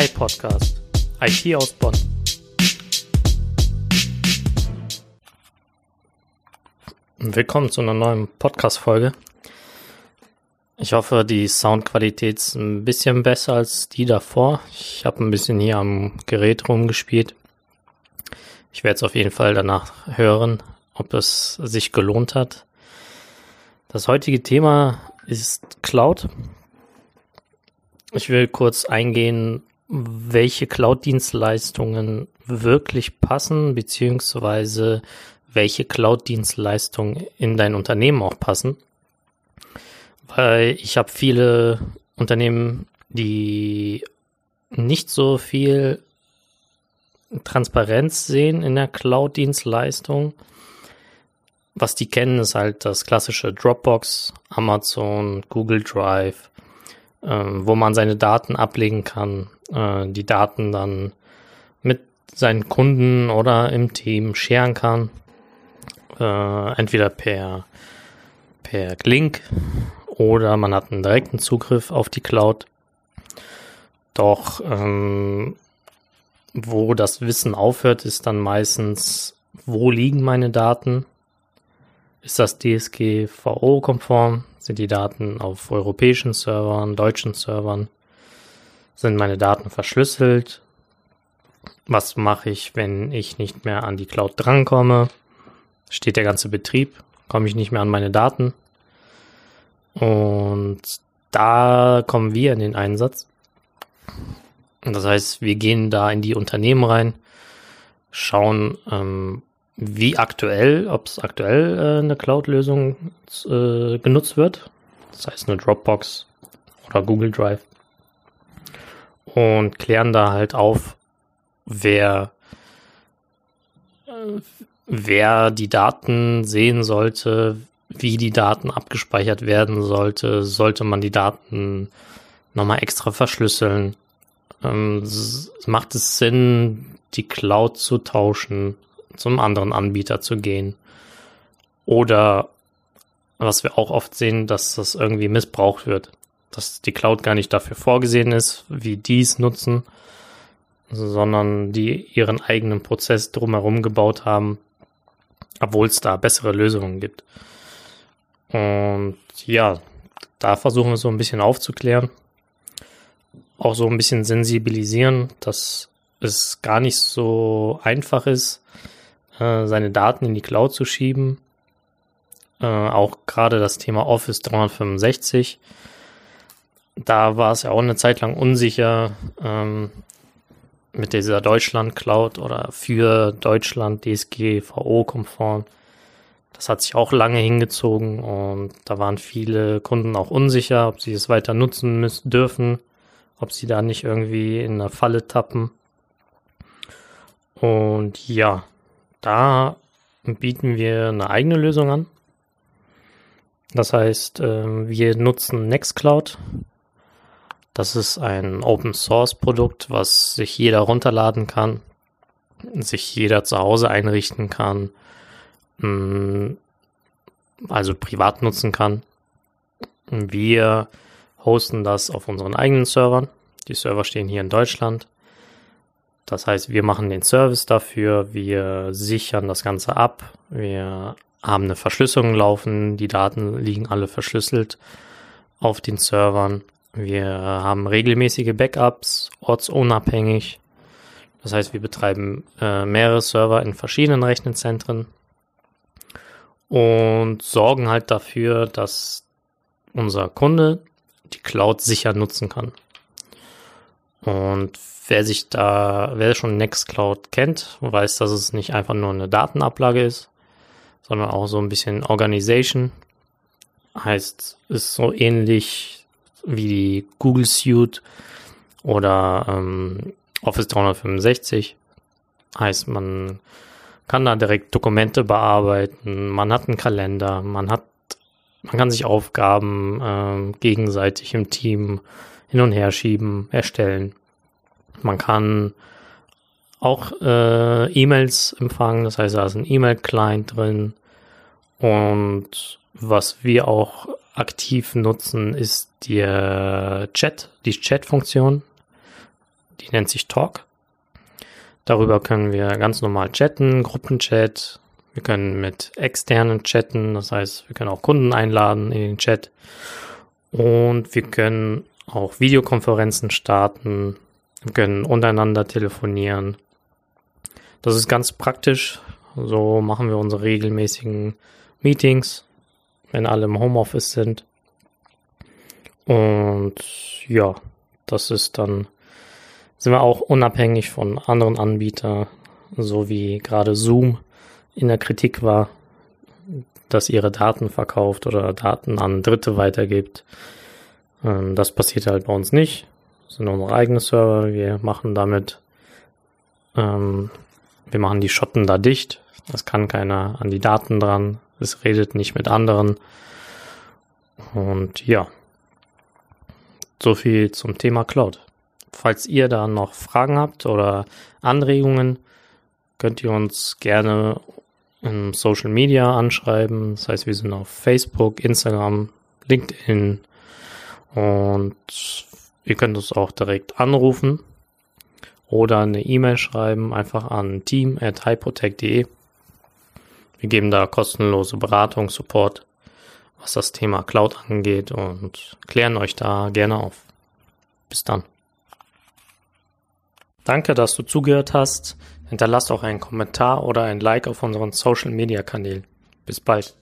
iPodcast. IT aus Bonn. Willkommen zu einer neuen Podcast-Folge. Ich hoffe, die Soundqualität ist ein bisschen besser als die davor. Ich habe ein bisschen hier am Gerät rumgespielt. Ich werde es auf jeden Fall danach hören, ob es sich gelohnt hat. Das heutige Thema ist Cloud. Ich will kurz eingehen, welche Cloud-Dienstleistungen wirklich passen, beziehungsweise welche Cloud-Dienstleistungen in dein Unternehmen auch passen. Weil ich habe viele Unternehmen, die nicht so viel Transparenz sehen in der Cloud-Dienstleistung. Was die kennen, ist halt das klassische Dropbox, Amazon, Google Drive, äh, wo man seine Daten ablegen kann, äh, die Daten dann mit seinen Kunden oder im Team scheren kann. Äh, entweder per, per Link oder man hat einen direkten Zugriff auf die Cloud. Doch ähm, wo das Wissen aufhört, ist dann meistens, wo liegen meine Daten? Ist das DSGVO-konform? Sind die Daten auf europäischen Servern, deutschen Servern? Sind meine Daten verschlüsselt? Was mache ich, wenn ich nicht mehr an die Cloud drankomme? Steht der ganze Betrieb? Komme ich nicht mehr an meine Daten? Und da kommen wir in den Einsatz. Das heißt, wir gehen da in die Unternehmen rein, schauen, ähm, wie aktuell, ob es aktuell äh, eine Cloud-Lösung äh, genutzt wird. Das heißt eine Dropbox oder Google Drive und klären da halt auf, wer, wer die Daten sehen sollte, wie die Daten abgespeichert werden sollte, sollte man die Daten nochmal extra verschlüsseln. Ähm, macht es Sinn, die Cloud zu tauschen, zum anderen Anbieter zu gehen? Oder was wir auch oft sehen, dass das irgendwie missbraucht wird dass die Cloud gar nicht dafür vorgesehen ist, wie die es nutzen, sondern die ihren eigenen Prozess drumherum gebaut haben, obwohl es da bessere Lösungen gibt. Und ja, da versuchen wir so ein bisschen aufzuklären, auch so ein bisschen sensibilisieren, dass es gar nicht so einfach ist, äh, seine Daten in die Cloud zu schieben. Äh, auch gerade das Thema Office 365 da war es ja auch eine Zeit lang unsicher ähm, mit dieser Deutschland-Cloud oder für Deutschland DSGVO-konform. Das hat sich auch lange hingezogen und da waren viele Kunden auch unsicher, ob sie es weiter nutzen müssen, dürfen, ob sie da nicht irgendwie in eine Falle tappen. Und ja, da bieten wir eine eigene Lösung an. Das heißt, ähm, wir nutzen Nextcloud das ist ein Open Source Produkt, was sich jeder runterladen kann, sich jeder zu Hause einrichten kann, mm, also privat nutzen kann. Wir hosten das auf unseren eigenen Servern. Die Server stehen hier in Deutschland. Das heißt, wir machen den Service dafür, wir sichern das Ganze ab, wir haben eine Verschlüsselung laufen, die Daten liegen alle verschlüsselt auf den Servern wir haben regelmäßige Backups, ortsunabhängig. Das heißt, wir betreiben äh, mehrere Server in verschiedenen Rechenzentren und sorgen halt dafür, dass unser Kunde die Cloud sicher nutzen kann. Und wer sich da, wer schon Nextcloud kennt, weiß, dass es nicht einfach nur eine Datenablage ist, sondern auch so ein bisschen Organization. Heißt, ist so ähnlich wie die Google Suite oder ähm, Office 365. Heißt, man kann da direkt Dokumente bearbeiten, man hat einen Kalender, man hat, man kann sich Aufgaben ähm, gegenseitig im Team hin und her schieben, erstellen. Man kann auch äh, E-Mails empfangen, das heißt, da ist ein E-Mail-Client drin. Und was wir auch aktiv nutzen, ist der Chat, die Chat-Funktion. Die nennt sich Talk. Darüber können wir ganz normal chatten, Gruppenchat. Wir können mit externen chatten, das heißt, wir können auch Kunden einladen in den Chat. Und wir können auch Videokonferenzen starten, wir können untereinander telefonieren. Das ist ganz praktisch. So machen wir unsere regelmäßigen Meetings, wenn alle im Homeoffice sind. Und ja, das ist dann, sind wir auch unabhängig von anderen Anbietern, so wie gerade Zoom in der Kritik war, dass ihre Daten verkauft oder Daten an Dritte weitergibt. Ähm, das passiert halt bei uns nicht. Das sind unsere eigenen Server. Wir machen damit, ähm, wir machen die Schotten da dicht. Das kann keiner an die Daten dran. Es redet nicht mit anderen. Und ja, so viel zum Thema Cloud. Falls ihr da noch Fragen habt oder Anregungen, könnt ihr uns gerne in Social Media anschreiben. Das heißt, wir sind auf Facebook, Instagram, LinkedIn und ihr könnt uns auch direkt anrufen oder eine E-Mail schreiben, einfach an team.hypotech.de. Wir geben da kostenlose Beratung, Support was das Thema Cloud angeht und klären euch da gerne auf. Bis dann. Danke, dass du zugehört hast. Hinterlass auch einen Kommentar oder ein Like auf unseren Social Media Kanälen. Bis bald.